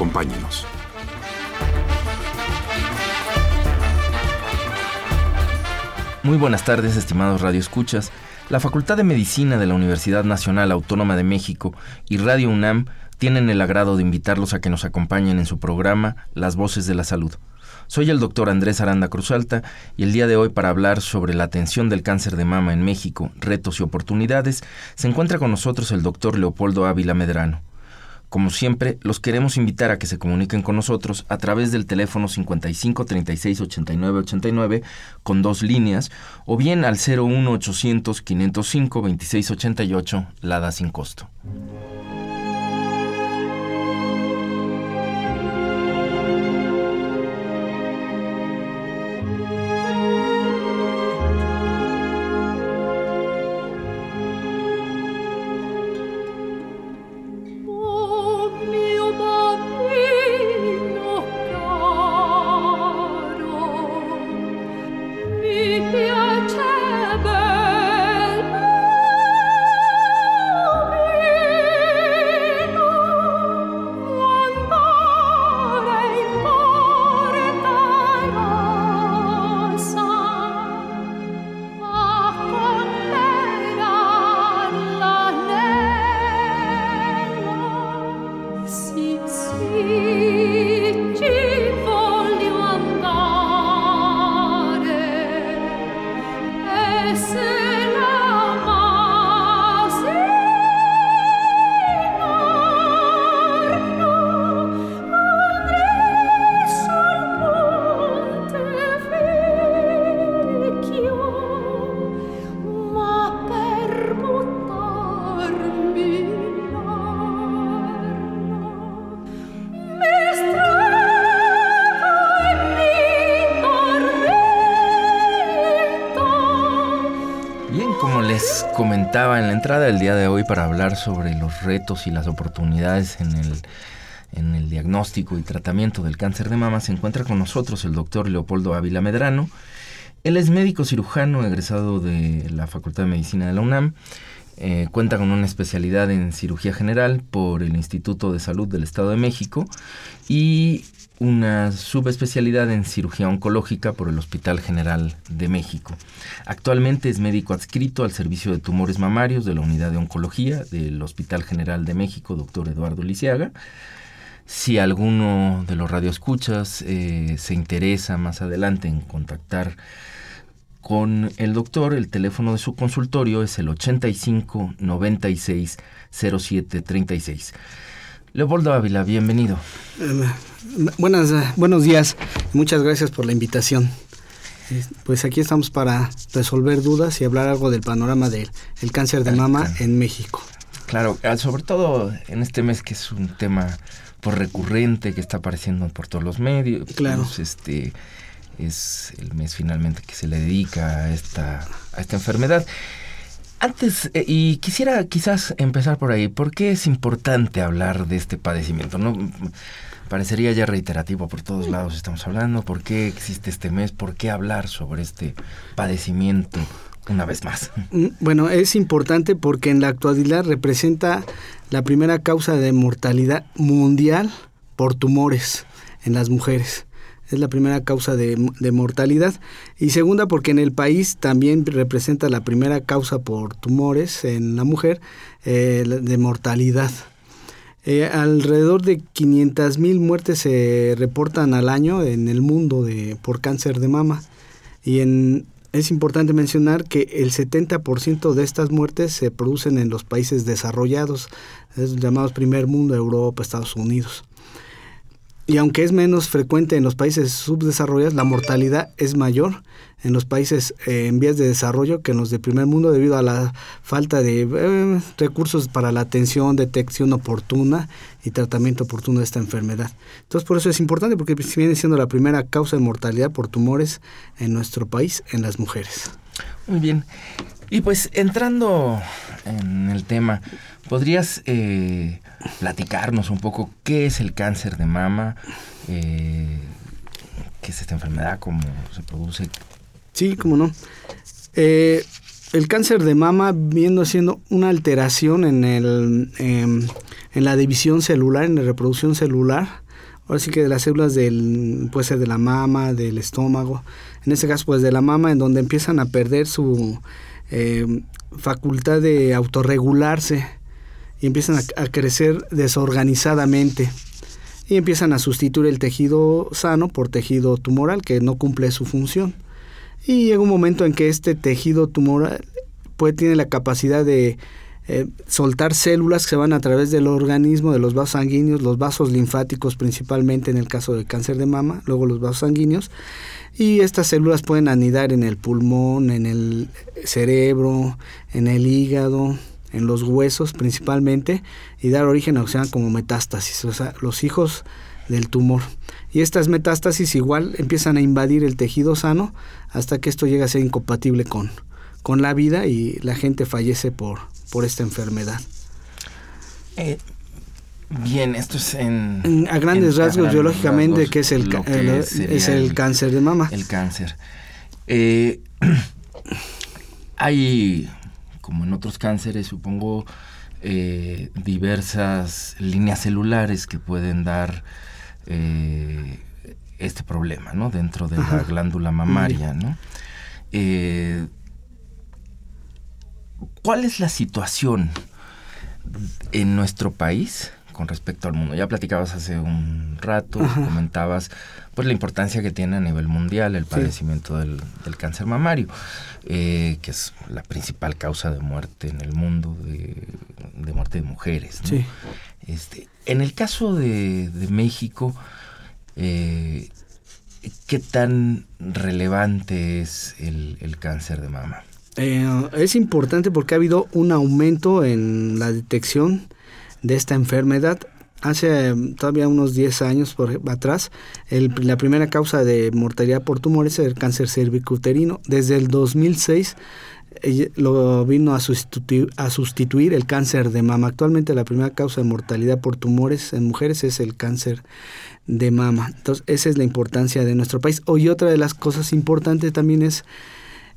Acompáñenos. Muy buenas tardes, estimados radioescuchas. La Facultad de Medicina de la Universidad Nacional Autónoma de México y Radio UNAM tienen el agrado de invitarlos a que nos acompañen en su programa Las Voces de la Salud. Soy el doctor Andrés Aranda Cruzalta y el día de hoy para hablar sobre la atención del cáncer de mama en México, retos y oportunidades, se encuentra con nosotros el doctor Leopoldo Ávila Medrano. Como siempre, los queremos invitar a que se comuniquen con nosotros a través del teléfono 55 36 89 89 con dos líneas o bien al 01 800 505 26 88 Lada sin costo. Entrada día de hoy para hablar sobre los retos y las oportunidades en el, en el diagnóstico y tratamiento del cáncer de mama, se encuentra con nosotros el doctor Leopoldo Ávila Medrano. Él es médico cirujano egresado de la Facultad de Medicina de la UNAM. Eh, cuenta con una especialidad en cirugía general por el Instituto de Salud del Estado de México y una subespecialidad en cirugía oncológica por el Hospital General de México. Actualmente es médico adscrito al Servicio de Tumores Mamarios de la Unidad de Oncología del Hospital General de México, doctor Eduardo Lisiaga. Si alguno de los radioescuchas eh, se interesa más adelante en contactar con el doctor, el teléfono de su consultorio es el 85 96 07 36. Leopoldo Ávila, bienvenido. Buenas, eh, buenos días. Muchas gracias por la invitación. Eh, pues aquí estamos para resolver dudas y hablar algo del panorama del cáncer de mama en México. Claro, ah, sobre todo en este mes que es un tema por recurrente que está apareciendo por todos los medios. Claro. Pues, este es el mes finalmente que se le dedica a esta, a esta enfermedad. Antes, eh, y quisiera quizás empezar por ahí, ¿por qué es importante hablar de este padecimiento? ¿No? Parecería ya reiterativo, por todos lados estamos hablando, ¿por qué existe este mes? ¿Por qué hablar sobre este padecimiento una vez más? Mm, bueno, es importante porque en la actualidad representa la primera causa de mortalidad mundial por tumores en las mujeres es la primera causa de, mortalidad. Y segunda, porque en el país también representa la primera causa por tumores en la mujer eh, de mortalidad. Eh, alrededor de 500 mil muertes se reportan al año en el mundo de, por cáncer de mama. Y es importante mencionar que el 70% de estas muertes se producen en los países desarrollados, llamados primer mundo, Europa, Estados Unidos. Y aunque es menos frecuente en los países subdesarrollados, la mortalidad es mayor en los países eh, en vías de desarrollo que en los de primer mundo debido a la falta de eh, recursos para la atención, detección oportuna y tratamiento oportuno de esta enfermedad. Entonces por eso es importante porque viene siendo la primera causa de mortalidad por tumores en nuestro país en las mujeres. Muy bien. Y pues entrando en el tema, ¿podrías eh, platicarnos un poco qué es el cáncer de mama? Eh, ¿Qué es esta enfermedad? ¿Cómo se produce? Sí, cómo no. Eh, el cáncer de mama viendo siendo una alteración en, el, em, en la división celular, en la reproducción celular, ahora sí que de las células del, puede ser de la mama, del estómago, en este caso pues de la mama, en donde empiezan a perder su em, facultad de autorregularse y empiezan a, crecer desorganizadamente y empiezan a sustituir el tejido sano por tejido tumoral que no cumple su función. Y llega un momento en que este tejido tumoral puede, tiene la capacidad de eh, soltar células que se van a través del organismo, de los vasos sanguíneos, los vasos linfáticos principalmente en el caso del cáncer de mama, luego los vasos sanguíneos, y estas células pueden anidar en el pulmón, en el cerebro, en el hígado, en los huesos principalmente y dar origen a lo que se llama como metástasis, o sea, los hijos del tumor. Y estas metástasis igual empiezan a invadir el tejido sano hasta que esto llega a ser incompatible con, con la vida y la gente fallece por, por esta enfermedad. Eh, bien, esto es en... A grandes rasgos, biológicamente, que es, el, es el cáncer de mama. El cáncer. Eh, hay como en otros cánceres, supongo, eh, diversas líneas celulares que pueden dar eh, este problema, ¿no? Dentro de la glándula mamaria, ¿no? Eh, ¿Cuál es la situación en nuestro país con respecto al mundo? Ya platicabas hace un rato, comentabas pues la importancia que tiene a nivel mundial el padecimiento del, cáncer mamario, eh, que es la principal causa de muerte en el mundo, de, muerte de mujeres. Este, en el caso de, México, eh, ¿qué tan relevante es el, cáncer de mama? Eh, es importante porque ha habido un aumento en la detección de esta enfermedad hace mm, todavía unos 10 años por atrás, la primera causa de mortalidad por tumores es el cáncer cervicuterino. Desde el 2006 lo vino a sustituir, a sustituir el cáncer de mama. Actualmente la primera causa de mortalidad por tumores en mujeres es el cáncer de mama. Entonces, esa es la importancia de nuestro país. Hoy otra de las cosas importantes también es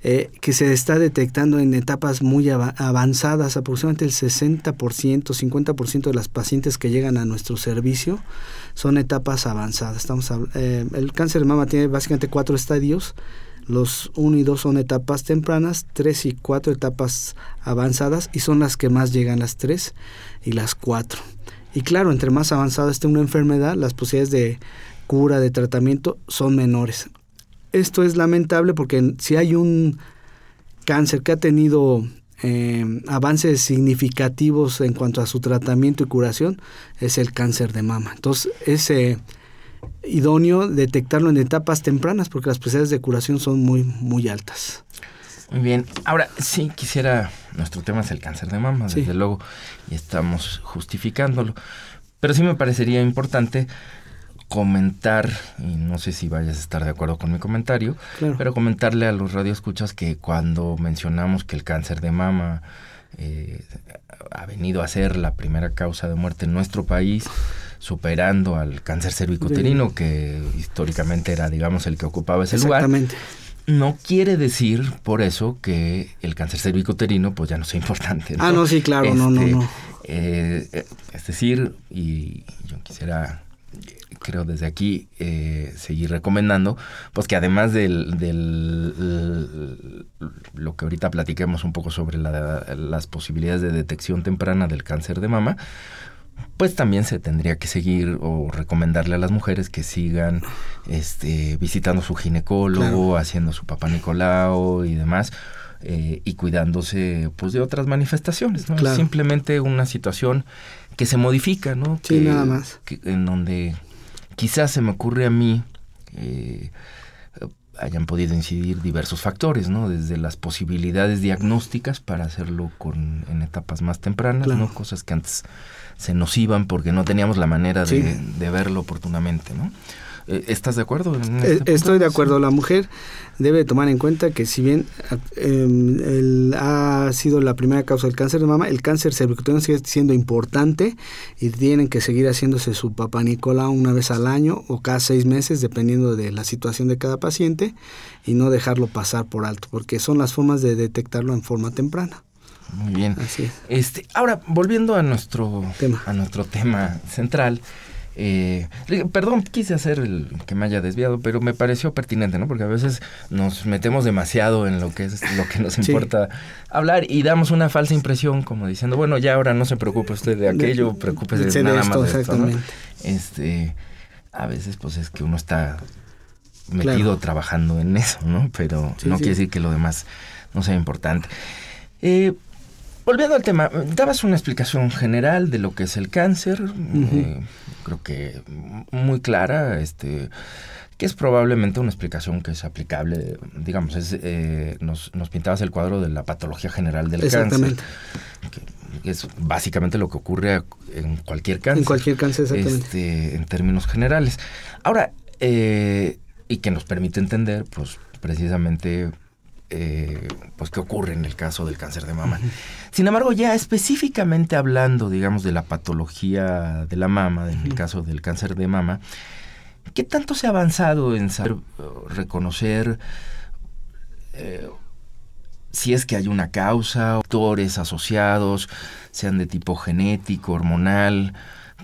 eh, que se está detectando en etapas muy avanzadas, aproximadamente el 60%, 50% de las pacientes que llegan a nuestro servicio son etapas avanzadas. Estamos, eh, el cáncer de mama tiene básicamente cuatro estadios, los 1 y 2 son etapas tempranas, 3 y 4 etapas avanzadas y son las que más llegan las 3 y las 4. Y claro, entre más avanzada esté una enfermedad, las posibilidades de cura, de tratamiento son menores esto es lamentable porque si hay un cáncer que ha tenido eh, avances significativos en cuanto a su tratamiento y curación, es el cáncer de mama. Entonces, es eh, idóneo detectarlo en etapas tempranas porque las posibilidades de curación son muy, muy altas. Muy bien. Ahora, sí quisiera, nuestro tema es el cáncer de mama, desde luego, y estamos justificándolo. Pero sí me parecería importante comentar, y no sé si vayas a estar de acuerdo con mi comentario, pero comentarle a los radioescuchas que cuando mencionamos que el cáncer de mama eh, ha venido a ser la primera causa de muerte en nuestro país, superando al cáncer cervicuterino, que históricamente era, digamos, el que ocupaba ese lugar. No quiere decir por eso que el cáncer cervicuterino pues ya no sea importante. Ah, no, sí, claro, no, no, este, no. Eh, eh, es decir, y yo quisiera creo desde aquí eh, seguir recomendando, pues que además del, del, lo que ahorita platiquemos un poco sobre las posibilidades de detección temprana del cáncer de mama, pues también se tendría que seguir o recomendarle a las mujeres que sigan este, visitando su ginecólogo, haciendo su papá Nicolau y demás, eh, y cuidándose pues de otras manifestaciones, ¿no? Simplemente una situación que se modifica, ¿no? Sí, nada más. en donde quizás se me ocurre a mí eh, hayan podido incidir diversos factores, ¿no? Desde las posibilidades diagnósticas para hacerlo con, en etapas más tempranas, ¿no? Cosas que antes se nos iban porque no teníamos la manera de, de verlo oportunamente, ¿no? Eh, ¿Estás de acuerdo? Eh, este estoy de acuerdo. La mujer debe tomar en cuenta que si bien em, ha sido la primera causa del cáncer de mama, el cáncer cervicuterino sigue siendo importante y tienen que seguir haciéndose su papá Nicola una vez al año o cada seis meses, dependiendo de la situación de cada paciente, y no dejarlo pasar por alto, porque son las formas de detectarlo en forma temprana. Muy bien. Este, ahora, volviendo a nuestro tema, a nuestro tema central, eh, perdón, quise hacer el que me haya desviado, pero me pareció pertinente, ¿no? Porque a veces nos metemos demasiado en lo que es lo que nos importa hablar y damos una falsa impresión, como diciendo, bueno, ya ahora no se preocupe usted de aquello, preocúpese de nada más de esto, ¿no? Este, a veces, pues es que uno está metido trabajando en eso, ¿no? Pero no quiere decir que lo demás no sea importante. Eh, Volviendo al tema, dabas una explicación general de lo que es el cáncer, eh, creo que muy clara, este, que es probablemente una explicación que es aplicable, digamos, es, eh, nos, nos, pintabas el cuadro de la patología general del exactamente. cáncer. Que es básicamente lo que ocurre en cualquier cáncer. En cualquier cáncer, exactamente. Este, en términos generales. Ahora, eh, y que nos permite entender, pues, precisamente eh, pues qué ocurre en el caso del cáncer de mama. Sin embargo, ya específicamente hablando, digamos, de la patología de la mama, en el caso del cáncer de mama, ¿qué tanto se ha avanzado en saber uh, reconocer eh, si es que hay una causa, factores asociados, sean de tipo genético, hormonal,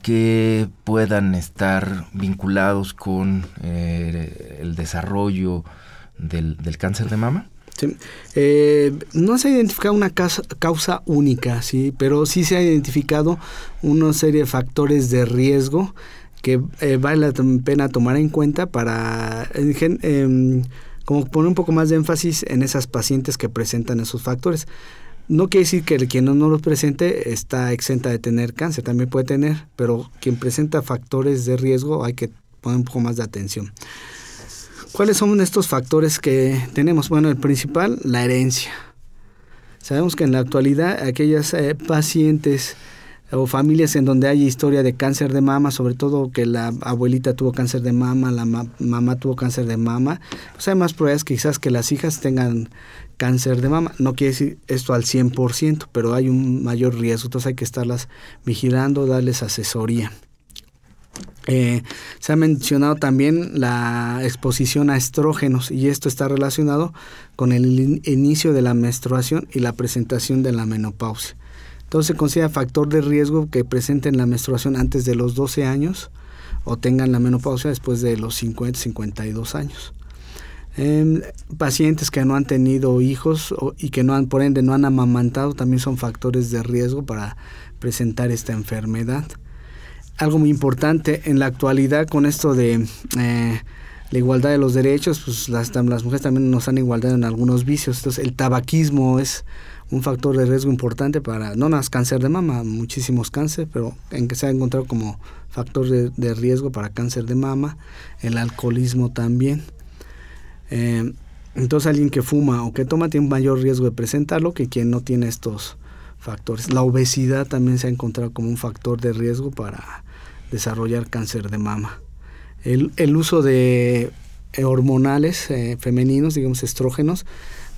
que puedan estar vinculados con eh, el desarrollo del cáncer de mama? Eh, no se ha identificado una causa, única, ¿sí? pero sí se ha identificado una serie de factores de riesgo que eh, vale la pena tomar en cuenta para em, como poner un poco más de énfasis en esas pacientes que presentan esos factores. No quiere decir que quien no, no los presente está exenta de tener cáncer, también puede tener, pero quien presenta factores de riesgo hay que poner un poco más de atención. ¿Cuáles son estos factores que tenemos? Bueno, el principal, la herencia. Sabemos que en la actualidad aquellas eh, pacientes o familias en donde hay historia de cáncer de mama, sobre todo que la abuelita tuvo cáncer de mama, la mamá tuvo cáncer de mama, pues hay más probabilidades quizás que las hijas tengan cáncer de mama. No quiere decir esto al 100%, pero hay un mayor riesgo, entonces hay que estarlas vigilando, darles asesoría. Eh, se ha mencionado también la exposición a estrógenos y esto está relacionado con el inicio de la menstruación y la presentación de la menopausia. Entonces se considera factor de riesgo que presenten la menstruación antes de los 12 años o tengan la menopausia después de los 50, 52 años. Em, pacientes que no han tenido hijos y que no han, por ende no han amamantado también son factores de riesgo para presentar esta enfermedad algo muy importante en la actualidad con esto de eh, la igualdad de los derechos, pues las, las mujeres también nos han igualdad en algunos vicios. Entonces el tabaquismo es un factor de riesgo importante para, no más cáncer de mama, muchísimos cánceres, pero en que se ha encontrado como factor de, riesgo para cáncer de mama, el alcoholismo también. Eh, entonces alguien que fuma o que toma tiene un mayor riesgo de presentarlo que quien no tiene estos factores. La obesidad también se ha encontrado como un factor de riesgo para desarrollar cáncer de mama. El, el uso de eh, hormonales eh, femeninos, digamos estrógenos,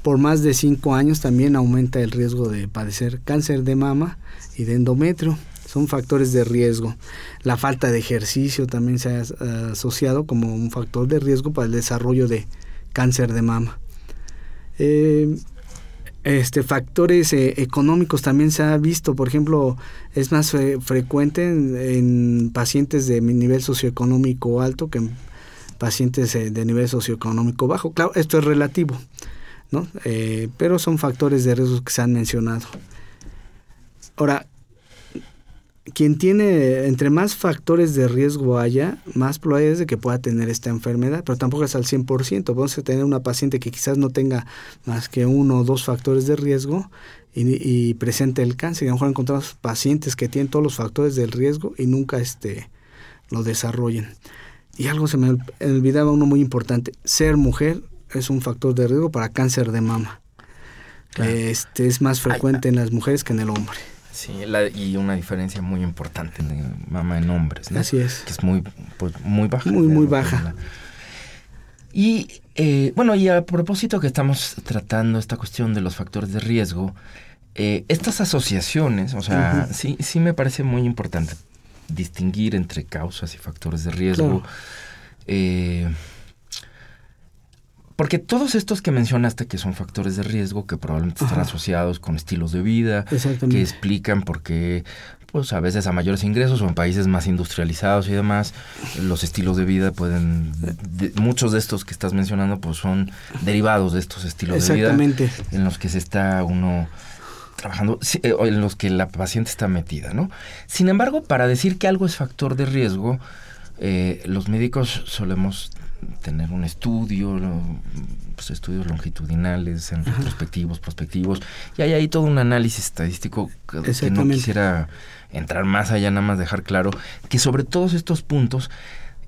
por más de 5 años también aumenta el riesgo de padecer cáncer de mama y de endometrio. Son factores de riesgo. La falta de ejercicio también se ha eh, asociado como un factor de riesgo para el desarrollo de cáncer de mama. Este, factores eh, económicos también se ha visto, por ejemplo, es más frecuente en, pacientes de nivel socioeconómico alto que en pacientes eh, de nivel socioeconómico bajo. Claro, esto es relativo, ¿no? Eh, pero son factores de riesgo que se han mencionado. Ahora, quien tiene, entre más factores de riesgo haya, más probabilidades de que pueda tener esta enfermedad, pero tampoco es al 100%. Vamos a tener una paciente que quizás no tenga más que uno o dos factores de riesgo y, presente el cáncer. Y a lo mejor encontramos pacientes que tienen todos los factores del riesgo y nunca este, lo desarrollen. y algo se me olvidaba uno muy importante, ser mujer es un factor de riesgo para cáncer de mama. Este es más frecuente en las mujeres que en el hombre. Sí, y una diferencia muy importante de mama en hombres, ¿no? Así es. Que es muy, pues, muy baja. Muy, muy baja. Y eh, bueno, y a propósito que estamos tratando esta cuestión de los factores de riesgo, eh, estas asociaciones, o sea, sí, sí me parece muy importante distinguir entre causas y factores de riesgo. Eh, porque todos estos que mencionaste que son factores de riesgo, que probablemente están asociados con estilos de vida, que explican por qué, pues a veces a mayores ingresos o en países más industrializados y demás, los estilos de vida pueden, muchos de estos que estás mencionando, pues son derivados de estos estilos de vida en los que se está uno trabajando, eh, en los que la paciente está metida, ¿no? Sin embargo, para decir que algo es factor de riesgo, eh, los médicos solemos tener un estudio, pues, estudios longitudinales, en retrospectivos, prospectivos, y hay ahí todo un análisis estadístico que, no quisiera entrar más allá, nada más dejar claro que sobre todos estos puntos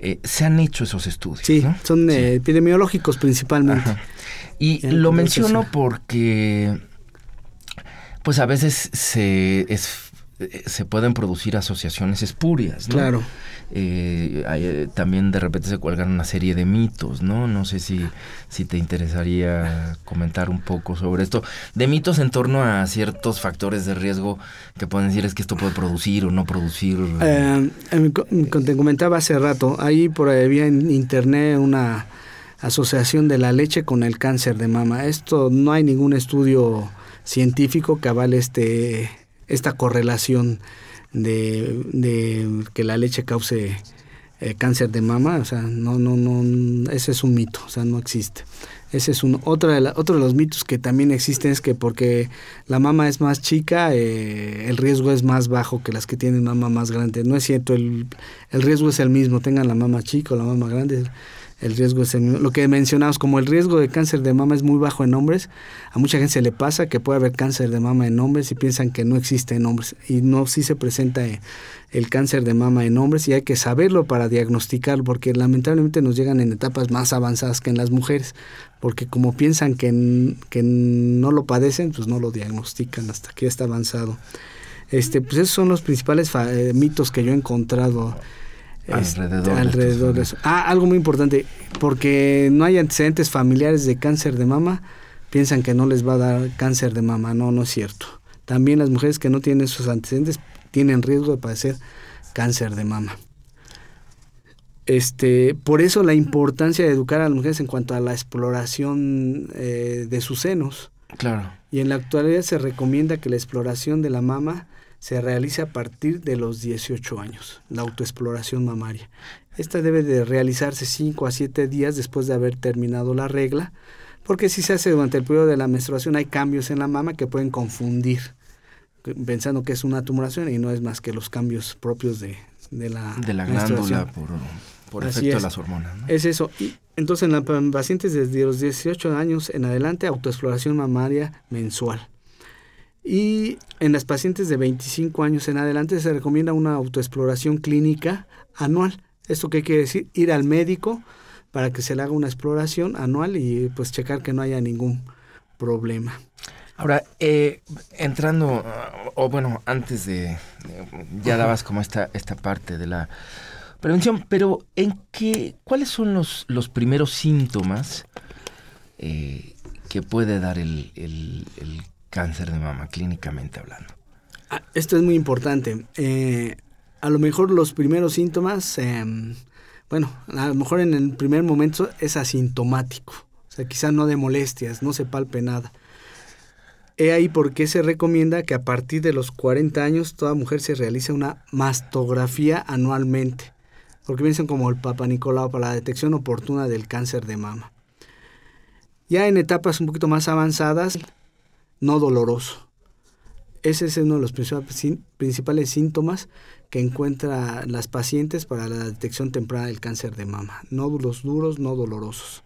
eh, se han hecho esos estudios. Sí, son eh, epidemiológicos principalmente. Y lo menciono porque, pues a veces se es se pueden producir asociaciones espurias, ¿no? Claro. Eh, eh, también de repente se cuelgan una serie de mitos, ¿no? No sé si, si te interesaría comentar un poco sobre esto. De mitos en torno a ciertos factores de riesgo que pueden decir es que esto puede producir o no producir. Eh, te comentaba hace rato, ahí por ahí había en internet una asociación de la leche con el cáncer de mama. Esto no hay ningún estudio científico que avale este esta correlación de, que la leche cause eh, cáncer de mama, o sea, no, no, no, ese es un mito, o sea, no existe. Ese es un, otro, de otro de los mitos que también existen es que porque la mama es más chica, eh, el riesgo es más bajo que las que tienen mama más grande. No es cierto, el, el riesgo es el mismo, tengan la mama chica o la mama grande el riesgo es lo que mencionamos, como el riesgo de cáncer de mama es muy bajo en hombres, a mucha gente se le pasa que puede haber cáncer de mama en hombres y piensan que no existe en hombres. Y no, sí se presenta eh, el cáncer de mama en hombres y hay que saberlo para diagnosticarlo, porque lamentablemente nos llegan en etapas más avanzadas que en las mujeres, porque como piensan que, que no lo padecen, pues no lo diagnostican hasta que ya está avanzado. Este, pues esos son los principales eh, mitos que yo he encontrado alrededor, de, eso. Ah, algo muy importante, porque no hay antecedentes familiares de cáncer de mama, piensan que no les va a dar cáncer de mama, no, no es cierto. También las mujeres que no tienen esos antecedentes tienen riesgo de padecer cáncer de mama. Este, por eso la importancia de educar a las mujeres en cuanto a la exploración eh, de sus senos. Claro. Y en la actualidad se recomienda que la exploración de la mama se realiza a partir de los 18 años, la autoexploración mamaria. Esta debe de realizarse 5 a 7 días después de haber terminado la regla, porque si se hace durante el periodo de la menstruación hay cambios en la mama que pueden confundir, pensando que es una tumoración y no es más que los cambios propios de, la, de la glándula por, por efecto de las hormonas. Es eso. Y entonces en, en pacientes desde los 18 años en adelante, autoexploración mamaria mensual. Y en las pacientes de 25 años en adelante se recomienda una autoexploración clínica anual. ¿Esto qué quiere decir? Ir al médico para que se le haga una exploración anual y pues checar que no haya ningún problema. Ahora, eh, entrando, o bueno, antes de, ya dabas como esta, esta parte de la prevención, pero ¿en qué, cuáles son los, los primeros síntomas eh, que puede dar el, el, el cáncer de mama, clínicamente hablando? Ah, esto es muy importante. Eh, a lo mejor los primeros síntomas, em, bueno, a lo mejor en el primer momento es asintomático. O sea, quizás no de molestias, no se palpe nada. He ahí por qué se recomienda que a partir de los 40 años toda mujer se realice una mastografía anualmente, porque piensan como el Papa Nicolau para la detección oportuna del cáncer de mama. Ya en etapas un poquito más avanzadas, no doloroso. Ese es uno de los principales síntomas que encuentran las pacientes para la detección temprana del cáncer de mama. Nódulos duros, no dolorosos.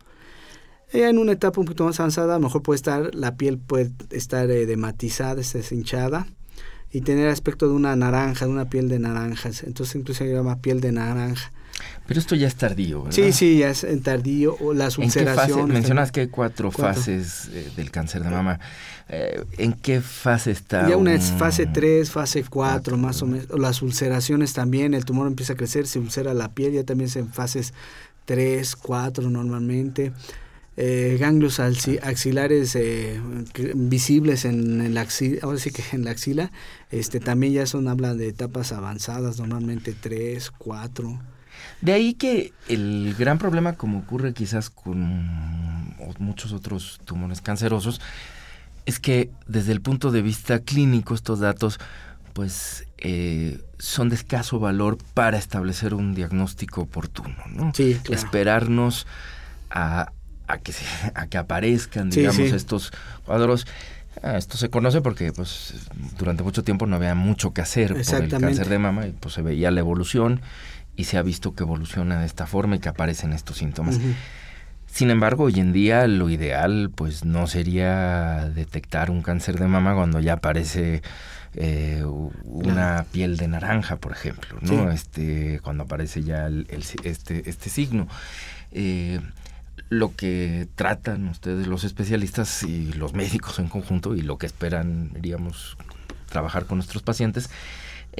Ya en una etapa un poquito más avanzada, a lo mejor puede estar, la piel puede estar edematizada, deshinchada y tener aspecto de una naranja, de una piel de naranjas. Entonces incluso se llama piel de naranja. Pero esto ya es tardío, ¿verdad? Sí, sí, ya es en tardío o las ¿En qué fase? ulceraciones. Mencionas que hay cuatro, Cuatro. fases eh, del cáncer de mama. Eh, ¿En qué fase está? Ya una es fase 3, fase 4, Cuatro, más o menos. Las ulceraciones también, el tumor empieza a crecer, se ulcera la piel, ya también es en fases 3, 4 normalmente. Eh, ganglios alci- axilares eh, visibles en, el axila, ahora sí que en la axila, este, también ya son, habla de etapas avanzadas, normalmente 3, 4. De ahí que el gran problema, como ocurre quizás con muchos otros tumores cancerosos, es que desde el punto de vista clínico estos datos pues eh, son de escaso valor para establecer un diagnóstico oportuno, ¿no? Sí, claro. Esperarnos a, a que se- a que aparezcan, digamos, sí. estos cuadros. Ah, Esto se conoce porque pues durante mucho tiempo no había mucho que hacer por el cáncer de mama y pues se veía la evolución y se ha visto que evoluciona de esta forma y que aparecen estos síntomas. Sin embargo, hoy en día lo ideal pues no sería detectar un cáncer de mama cuando ya aparece eh, una Claro. piel de naranja, por ejemplo, ¿no? Sí. Este, cuando aparece ya el- el si- este, este signo. Eh, lo que tratan ustedes los especialistas y los médicos en conjunto y lo que esperan, diríamos, trabajar con nuestros pacientes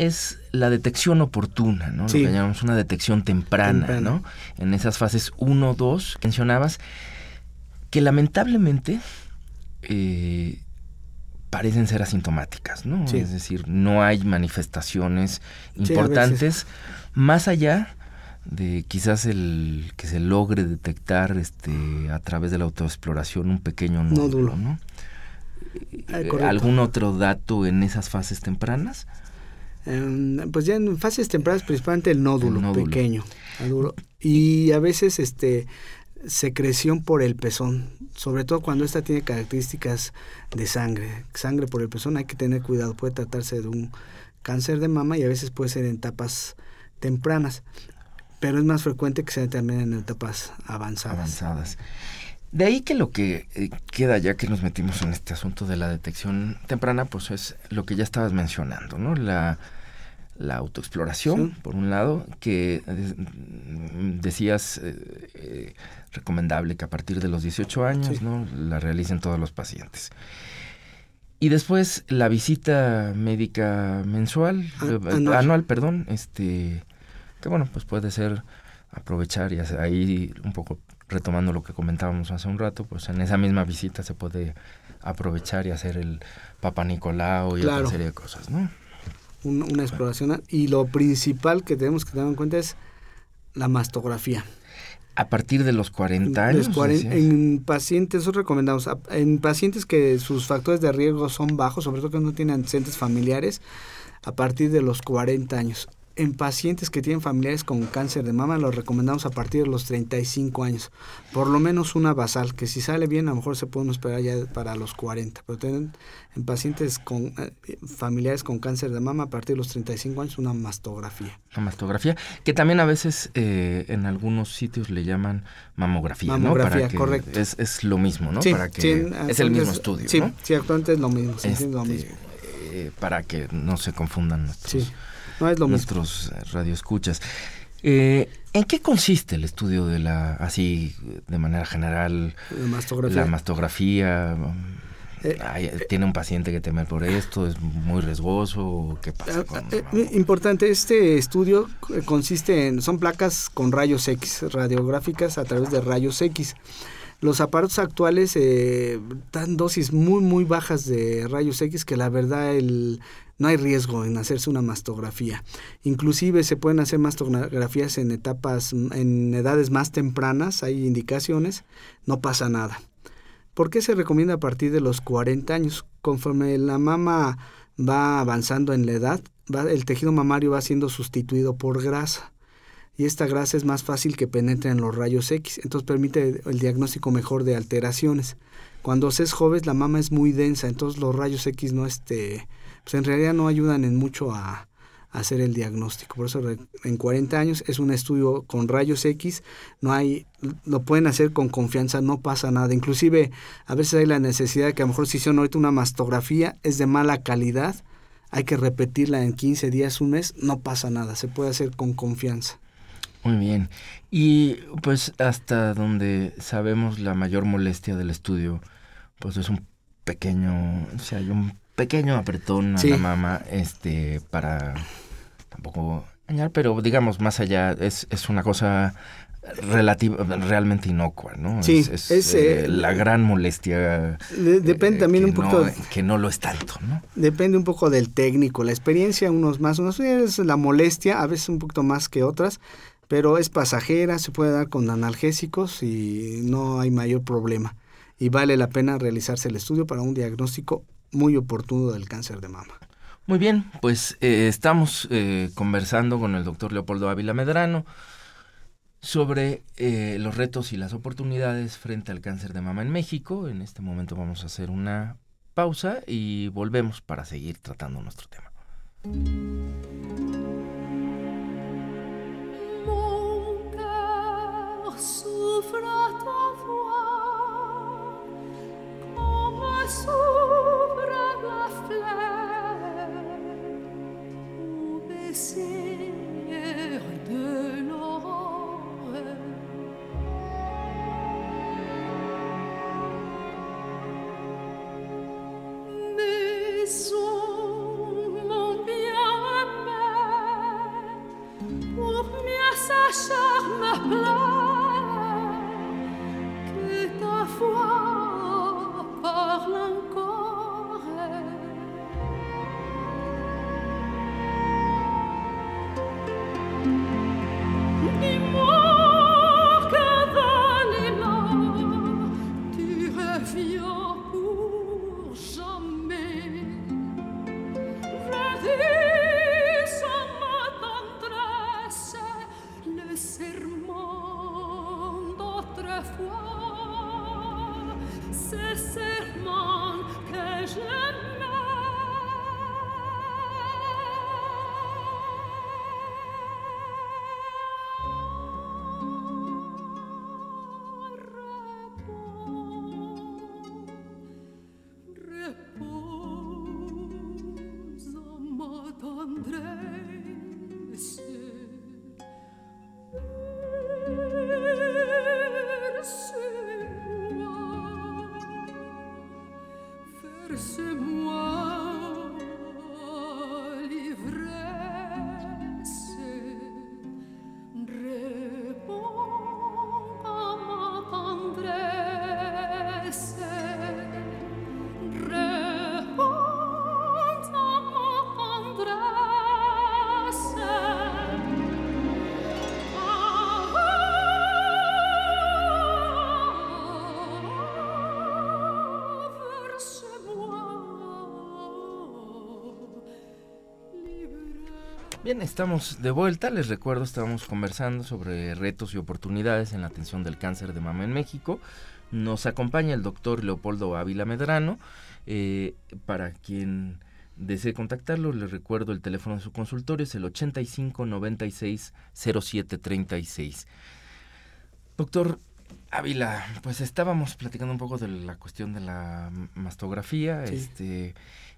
es la detección oportuna, ¿no? Sí. Lo que llamamos una detección temprana, Temprana. ¿no? En esas fases 1, 2 que mencionabas, que lamentablemente eh, parecen ser asintomáticas, ¿no? Sí. Es decir, no hay manifestaciones importantes más allá de quizás el que se logre detectar este a través de la autoexploración un pequeño nódulo. ¿no? Ah, Eh. ¿Algún otro dato en esas fases tempranas? Em, pues ya en fases tempranas principalmente el nódulo, El nódulo. pequeño nódulo. y a veces este secreción por el pezón sobre todo cuando esta tiene características de sangre sangre por el pezón hay que tener cuidado puede tratarse de un cáncer de mama y a veces puede ser en etapas tempranas pero es más frecuente que sea también en etapas avanzadas, avanzadas. De ahí que lo que eh, queda ya que nos metimos en este asunto de la detección temprana, pues es lo que ya estabas mencionando, ¿no? La, la autoexploración, Sí. por un lado, que decías eh, eh, recomendable que a partir de los 18 años, Sí. ¿no? La realicen todos los pacientes. Y después la visita médica mensual, eh, anual. anual, perdón, este, que bueno, pues puede ser aprovechar y hacer- ahí un poco retomando lo que comentábamos hace un rato, pues en esa misma visita se puede aprovechar y hacer el Papa Nicolau y Claro. otra serie de cosas, ¿no? Un- una exploración y lo principal que tenemos que tener en cuenta es la mastografía A partir de los 40 Los años. en pacientes, eso recomendamos, en pacientes que sus factores de riesgo son bajos, sobre todo que no tienen antecedentes familiares, a partir de los 40 años. En pacientes que tienen familiares con cáncer de mama, los recomendamos a partir de los 35 años. Por lo menos una basal, que si sale bien, a lo mejor se pueden esperar ya para los 40. Pero tienen en pacientes con eh, familiares con cáncer de mama, a partir de los 35 años, una mastografía. La mastografía, que también a veces eh, en algunos sitios le llaman mamografía, ¿no? Mamografía, Para que correcto. Es, es lo mismo, ¿no? Sí, para que sí, es el mismo es- estudio, Sí, ¿no? sí, actualmente es lo mismo, entiende lo Este, mismo. eh, para que no se confundan nuestros, Sí, no es lo mismo. nuestros eh, radioescuchas. Eh, ¿En qué consiste el estudio de la, así de manera general, La mastografía. la mastografía? Eh, Ay, ¿Tiene un paciente que temer por esto? ¿Es muy riesgoso? ¿Qué pasa Ah, con...? eh, eh, importante, este estudio consiste en, son placas con rayos X, radiográficas a través de rayos X. Los aparatos actuales eh, dan dosis muy, muy bajas de rayos X que la verdad el, no hay riesgo en hacerse una mastografía. Inclusive se pueden hacer mastografías en etapas, en edades más tempranas, hay indicaciones, no pasa nada. ¿Por qué se recomienda a partir de los 40 años? Conforme la mama va avanzando en la edad, va- el tejido mamario va siendo sustituido por grasa. Y esta grasa es más fácil que penetre en los rayos X, entonces permite el diagnóstico mejor de alteraciones. Cuando se es joven, la mama es muy densa, entonces los rayos X no este, pues en realidad no ayudan en mucho a, hacer el diagnóstico. Por eso en 40 años es un estudio con rayos X, no hay, lo pueden hacer con confianza, no pasa nada. Inclusive a veces hay la necesidad de que a lo mejor si hicieron ahorita una mastografía es de mala calidad, hay que repetirla en 15 días, un mes, no pasa nada, se puede hacer con confianza. Muy bien. Y pues hasta donde sabemos la mayor molestia del estudio, pues es un pequeño, o sea, hay un pequeño apretón a la mama, este, para tampoco dañar, pero digamos más allá, es, es una cosa relativa, realmente inocua, ¿no? Sí, es, eh, eh, la gran molestia. depende también un poco. que no lo es tanto, ¿no? Depende un poco del técnico, la experiencia, unos más, unos es la molestia, a veces un poquito más que otras, pero es pasajera, se puede dar con analgésicos y no hay mayor problema. Y vale la pena realizarse el estudio para un diagnóstico muy oportuno del cáncer de mama. Muy bien, pues eh, estamos conversando con el doctor Leopoldo Ávila Medrano sobre eh, los retos y las oportunidades frente al cáncer de mama en México. En este momento vamos a hacer una pausa y volvemos para seguir tratando nuestro tema. sopra la fleur, où baisser Bien, estamos de vuelta. Les recuerdo, estábamos conversando sobre retos y oportunidades en la atención del cáncer de mama en México. Nos acompaña el doctor Leopoldo Ávila Medrano. Eh, para quien desee contactarlo, les recuerdo el teléfono de su consultorio, es el 85 96 07 36. Doctor Ávila, pues estábamos platicando un poco de la cuestión de la mastografía. Este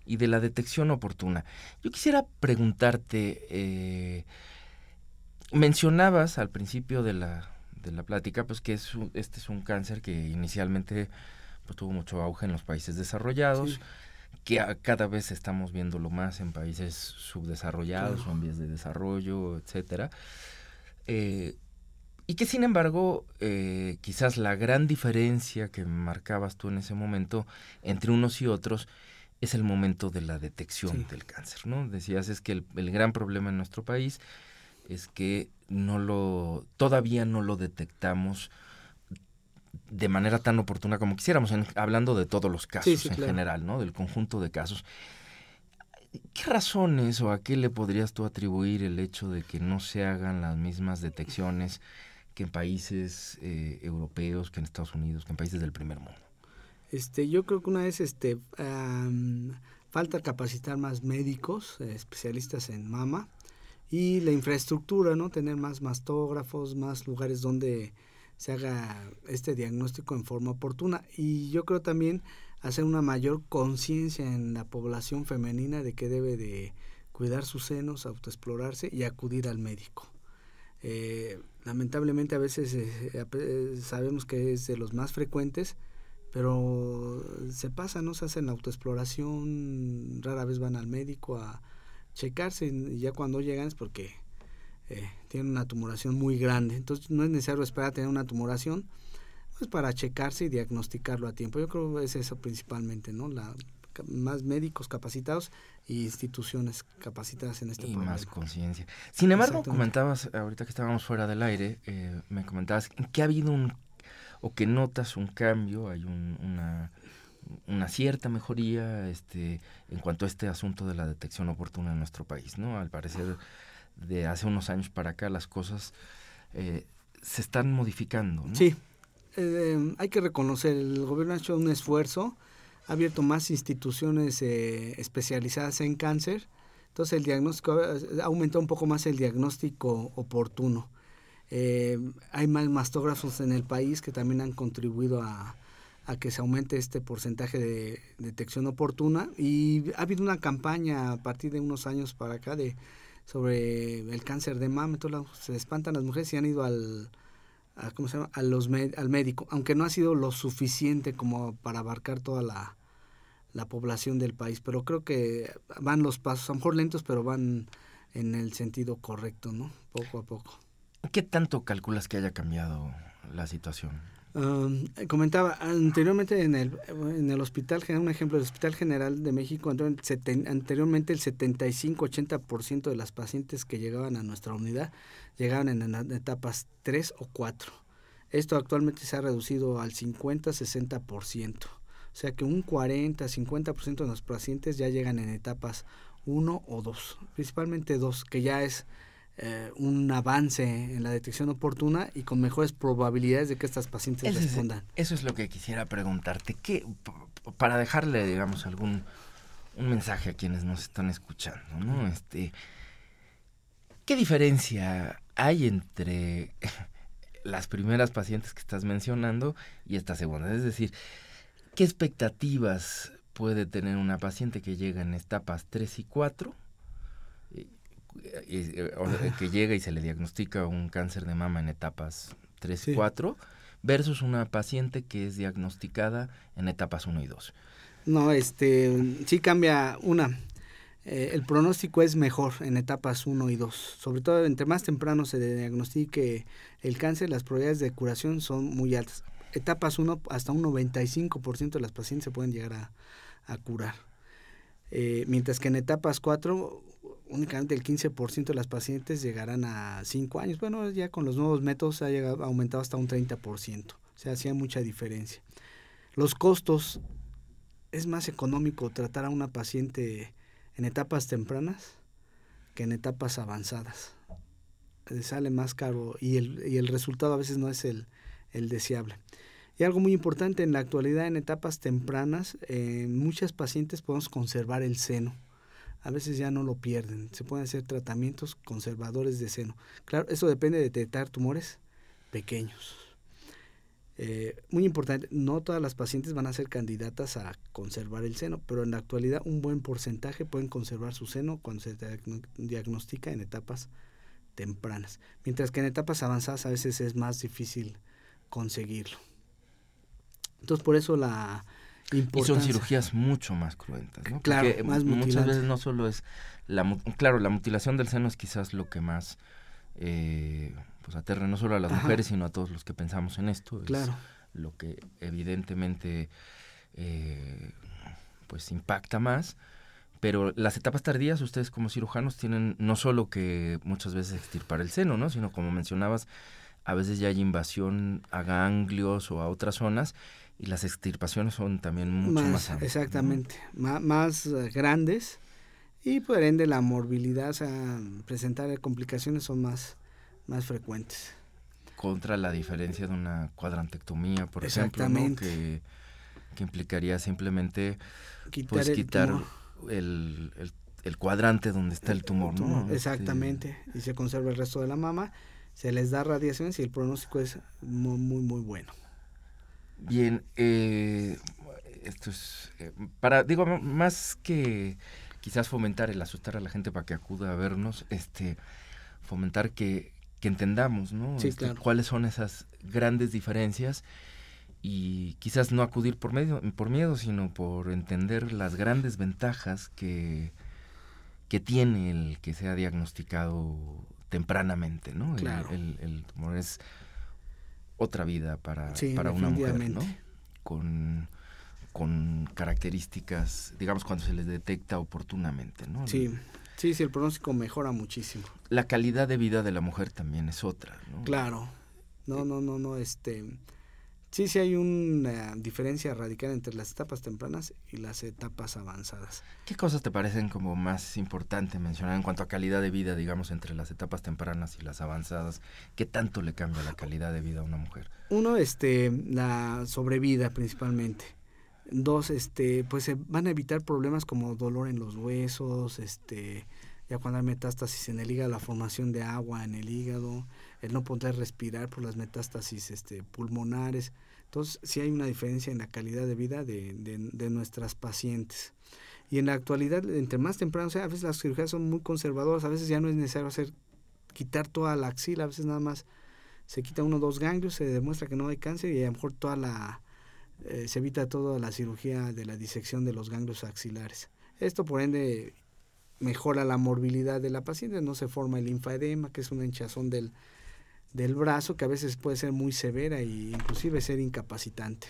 y de la detección oportuna. Yo quisiera preguntarte, eh, mencionabas al principio de la, de la plática, pues que es este es un cáncer que inicialmente pues, tuvo mucho auge en los países desarrollados, que cada vez estamos viéndolo más en países subdesarrollados o en vías de desarrollo, etcétera. Eh, y que sin embargo, eh, quizás la gran diferencia que marcabas tú en ese momento entre unos y otros es el momento de la detección del cáncer, ¿no? Decías es que el, gran problema en nuestro país es que no lo todavía no lo detectamos de manera tan oportuna como quisiéramos, hablando de todos los casos en general, ¿no? Del conjunto de casos. ¿Qué razones o a qué le podrías tú atribuir el hecho de que no se hagan las mismas detecciones que en países eh, europeos, que en Estados Unidos, que en países del primer mundo? Este, yo creo que una vez este, falta capacitar más médicos, eh, especialistas en mama, y la infraestructura, ¿no? Tener más mastógrafos, más lugares donde se haga este diagnóstico en forma oportuna. Y yo creo también hacer una mayor conciencia en la población femenina de que debe de cuidar sus senos, autoexplorarse y acudir al médico. Eh, lamentablemente a veces sabemos que es de los más frecuentes, pero se pasa, ¿no? Se hacen autoexploración, rara vez van al médico a checarse y ya cuando llegan es porque eh, tienen una tumoración muy grande. Entonces no es necesario esperar a tener una tumoración pues para checarse y diagnosticarlo a tiempo. Yo creo que es eso principalmente, ¿no? La, más médicos capacitados y instituciones capacitadas en este y más conciencia. Sin embargo, comentabas, ahorita que estábamos fuera del aire, eh, me comentabas que ha habido un o que notas un cambio, hay una, una cierta mejoría este, en cuanto a este asunto de la detección oportuna en nuestro país, ¿no? Al parecer, de hace unos años para acá las cosas eh, se están modificando, ¿no? Sí, eh, hay que reconocer, el gobierno ha hecho un esfuerzo, ha abierto más instituciones eh, especializadas en cáncer, entonces el diagnóstico ha aumentado un poco más el diagnóstico oportuno. Eh, hay más mastógrafos en el país que también han contribuido a, que se aumente este porcentaje de detección oportuna y ha habido una campaña a partir de unos años para acá de sobre el cáncer de mama, se espantan las mujeres y han ido al ¿cómo se llama? Al médico, aunque no ha sido lo suficiente como para abarcar toda la, la población del país, pero creo que van los pasos, a lo mejor lentos, pero van en el sentido correcto, ¿no? Poco a poco. ¿Qué tanto calculas que haya cambiado la situación? comentaba anteriormente en el, en el hospital general, un ejemplo, el Hospital General de México, anteriormente el 75-80% de las pacientes que llegaban a nuestra unidad llegaban en, etapas 3 o 4. Esto actualmente se ha reducido al 50-60%. O sea que un 40-50% de los pacientes ya llegan en etapas 1 o 2, principalmente 2, que ya es eh, un avance en la detección oportuna y con mejores probabilidades de que estas pacientes respondan. eso es lo que quisiera preguntarte. ¿Qué, para dejarle, digamos, algún un mensaje a quienes nos están escuchando, ¿no? Este, ¿Qué diferencia hay entre las primeras pacientes que estás mencionando y esta segunda? Es decir, ¿qué expectativas puede tener una paciente que llega en etapas 3 y 4 eh, que llega y se le diagnostica un cáncer de mama en etapas 3 y 4 versus una paciente que es diagnosticada en etapas 1 y 2. No, este, sí cambia una. Eh, el pronóstico es mejor en etapas 1 y 2. Sobre todo, entre más temprano se diagnostique el cáncer, las probabilidades de curación son muy altas. Etapas 1, hasta un 95% de las pacientes se pueden llegar a, curar. Eh, mientras que en etapas 4 únicamente el 15% de las pacientes llegarán a 5 años. Bueno, ya con los nuevos métodos ha, llegado, aumentado hasta un 30%. O sea, hacía mucha diferencia. Los costos, es más económico tratar a una paciente en etapas tempranas que en etapas avanzadas. Le sale más caro y el, y el resultado a veces no es el deseable. Y algo muy importante en la actualidad, en etapas tempranas, en muchas pacientes podemos conservar el seno a veces ya no lo pierden. Se pueden hacer tratamientos conservadores de seno. Claro, eso depende de detectar tumores pequeños. Eh, muy importante, no todas las pacientes van a ser candidatas a conservar el seno, pero en la actualidad un buen porcentaje pueden conservar su seno cuando se diagnostica en etapas tempranas, mientras que en etapas avanzadas a veces es más difícil conseguirlo. Entonces por eso la, y son cirugías mucho más cruentas, ¿no? Claro, más muchas veces no solo es la claro, la mutilación del seno es quizás lo que más eh, pues aterra no solo a las mujeres, sino a todos los que pensamos en esto. Claro. lo que evidentemente eh, pues impacta más. Pero las etapas tardías, ustedes como cirujanos tienen no solo que muchas veces extirpar el seno, ¿no? Sino como mencionabas, a veces ya hay invasión a ganglios o a otras zonas y las extirpaciones son también mucho más, más Exactamente, más, grandes y por ende la morbilidad, o sea, presentar complicaciones son más, más frecuentes. Contra la diferencia de una cuadrantectomía, por ejemplo, que, que, implicaría simplemente quitar, pues, el, quitar el, el, cuadrante donde está el tumor. ¿no? Este, Exactamente, y se conserva el resto de la mama, se les da radiaciones y el pronóstico es muy, muy, muy bueno. Bien, eh, esto es eh, para, digo, más que quizás fomentar el asustar a la gente para que acuda a vernos, este, fomentar que, que entendamos, ¿no? Sí, Este, claro. Cuáles son esas grandes diferencias y quizás no acudir por medio, por miedo, sino por entender las grandes ventajas que, que tiene el que sea diagnosticado tempranamente, ¿no? El- Claro. El, el tumor es otra vida para, Sí, para una mujer, ¿no? Con, con características, digamos, cuando se les detecta oportunamente, ¿no? Sí, sí, sí, el pronóstico mejora muchísimo. La calidad de vida de la mujer también es otra, ¿no? Claro. No, no, no, no, este... Sí, sí hay una diferencia radical entre las etapas tempranas y las etapas avanzadas. ¿Qué cosas te parecen como más importante mencionar en cuanto a calidad de vida, digamos, entre las etapas tempranas y las avanzadas? ¿Qué tanto le cambia la calidad de vida a una mujer? Uno, este, la sobrevida principalmente. Dos, este, pues se van a evitar problemas como dolor en los huesos, este, ya cuando hay metástasis en el hígado, la formación de agua en el hígado, el no poder respirar por las metástasis este, pulmonares. Entonces, sí hay una diferencia en la calidad de vida de, de, de nuestras pacientes. Y en la actualidad, entre más temprano, o sea, a veces las cirugías son muy conservadoras, a veces ya no es necesario quitar toda la axila, a veces nada más se quita uno o dos ganglios, se demuestra que no hay cáncer y a lo mejor toda la, eh, se evita toda la cirugía de la disección de los ganglios axilares. Esto por ende mejora la morbilidad de la paciente, no se forma el linfaedema, que es una hinchazón del, del brazo que a veces puede ser muy severa e inclusive ser incapacitante.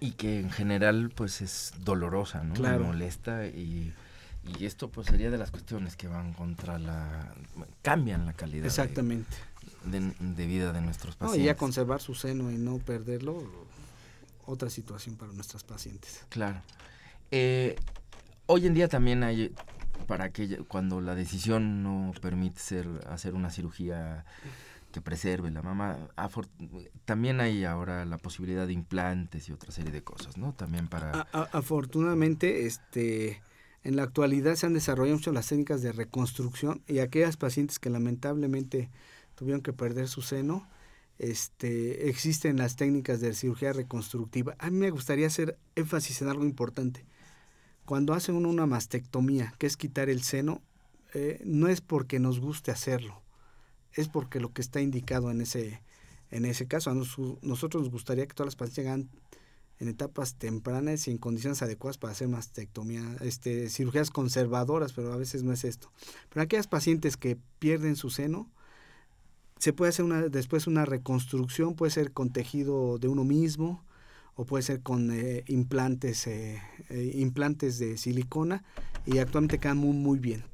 Y que en general, pues, es dolorosa, ¿no? Claro. Molesta y... Y esto pues sería de las cuestiones que van contra la... cambian la calidad Exactamente. de, de vida de nuestros No, pacientes. y ya conservar su seno y no perderlo, otra situación para nuestras pacientes. Claro. Eh, hoy en día también hay, para que cuando la decisión no permite ser, hacer una cirugía que preserve la afor- también hay ahora la posibilidad de implantes y otra serie de cosas, ¿no? También para... Afortunadamente, este, en la actualidad se han desarrollado mucho las técnicas de reconstrucción y aquellas pacientes que lamentablemente tuvieron que perder su seno, este, existen las técnicas de cirugía reconstructiva. A mí me gustaría hacer énfasis en algo importante. Cuando hace uno una mastectomía, que es quitar el seno, eh, no es porque nos guste hacerlo, es porque lo que está indicado en ese, en ese caso. A nos- nosotros nos gustaría que todas las pacientes llegan en etapas tempranas y en condiciones adecuadas para hacer mastectomía, este, cirugías conservadoras, pero a veces no es esto. Pero aquellas pacientes que pierden su seno, se puede hacer una, después una reconstrucción, puede ser con tejido de uno mismo o puede ser con eh, implantes, eh, eh, implantes de silicona y actualmente quedan muy, muy bien.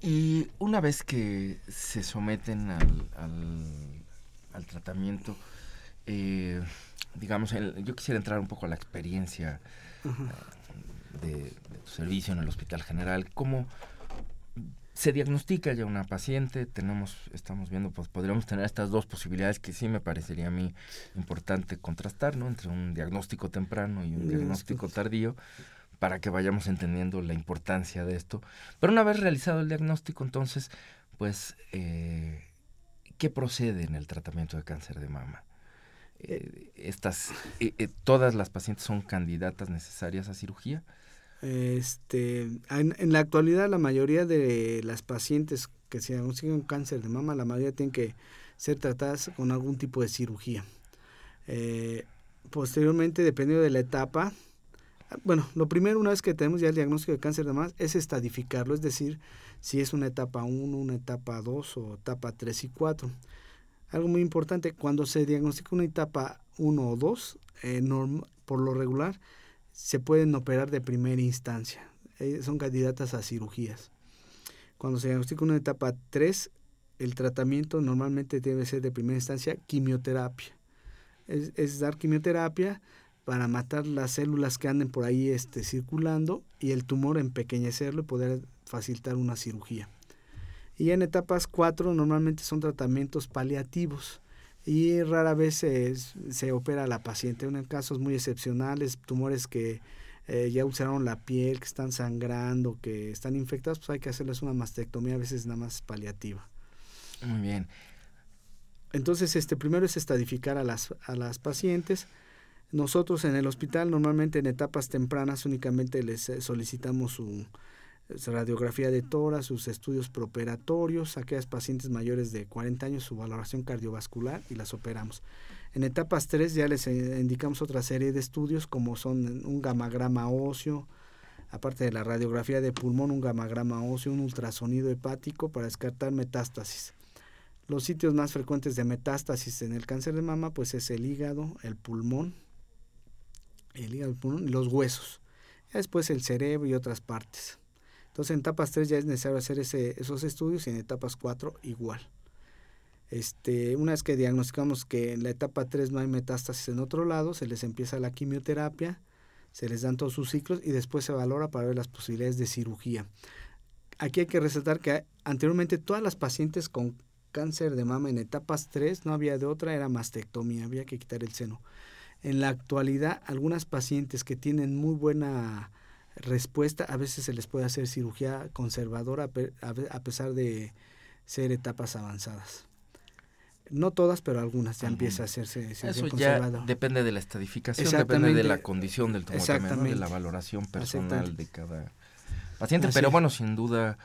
Y una vez que se someten al, al, al tratamiento, eh, digamos, el- yo quisiera entrar un poco a la experiencia de, de tu servicio en el Hospital General. ¿Cómo se diagnostica ya una paciente? Tenemos, estamos viendo, pues podríamos tener estas dos posibilidades que sí me parecería a mí importante contrastar, ¿no? Entre un diagnóstico temprano y un diagnóstico tardío para que vayamos entendiendo la importancia de esto. Pero una vez realizado el diagnóstico, entonces, pues, eh, ¿qué procede en el tratamiento de cáncer de mama? Eh, estas, eh, eh, ¿Todas las pacientes son candidatas necesarias a cirugía? Este, en, la actualidad la mayoría de las pacientes que se diagnostican cáncer de mama, la mayoría tienen que ser tratadas con algún tipo de cirugía. Posteriormente, dependiendo de la etapa, bueno, lo primero una vez que tenemos ya el diagnóstico de cáncer de es estadificarlo, es decir, si es una etapa 1, una etapa 2 o etapa 3 y 4. Algo muy importante, cuando se diagnostica una etapa 1 o 2, eh, por lo regular, se pueden operar de primera instancia. Eh, son candidatas a cirugías. Cuando se diagnostica una etapa 3, el tratamiento normalmente debe ser de primera instancia quimioterapia. Es dar quimioterapia para matar las células que anden por ahí este, circulando y el tumor empequeñecerlo y poder facilitar una cirugía. Y en etapas 4 normalmente son tratamientos paliativos y rara vez se, se opera a la paciente. En casos muy excepcionales, tumores que eh, ya ulceraron la piel, que están sangrando, que están infectados, pues hay que hacerles una mastectomía, a veces nada más paliativa. Muy bien. Entonces, este primero es estadificar a las, a las pacientes. Nosotros en el hospital normalmente en etapas tempranas únicamente les eh, solicitamos su, radiografía de tórax, sus estudios preoperatorios, aquellas pacientes mayores de 40 años, su valoración cardiovascular y las operamos. En etapas 3 ya les eh, indicamos otra serie de estudios como son un gamagrama óseo, aparte de la radiografía de pulmón, un gamagrama óseo, un ultrasonido hepático para descartar metástasis. Los sitios más frecuentes de metástasis en el cáncer de mama pues es el hígado, el pulmón, el hígado, pulmón y los huesos. después el cerebro y otras partes. Entonces en etapas 3 ya es necesario hacer ese, esos estudios y en etapas 4 igual. Este, una vez que diagnosticamos que en la etapa 3 no hay metástasis en otro lado, se les empieza la quimioterapia, se les dan todos sus ciclos y después se valora para ver las posibilidades de cirugía. Aquí hay que resaltar que anteriormente todas las pacientes con cáncer de mama en etapas 3 no había de otra, era mastectomía, había que quitar el seno. En la actualidad, algunas pacientes que tienen muy buena respuesta, a veces se les puede hacer cirugía conservadora a pesar de ser etapas avanzadas. No todas, pero algunas ya empieza a hacerse Eso ya depende de la estadificación, depende de la condición del tumor también, de la valoración personal de cada paciente. pero bueno, sin duda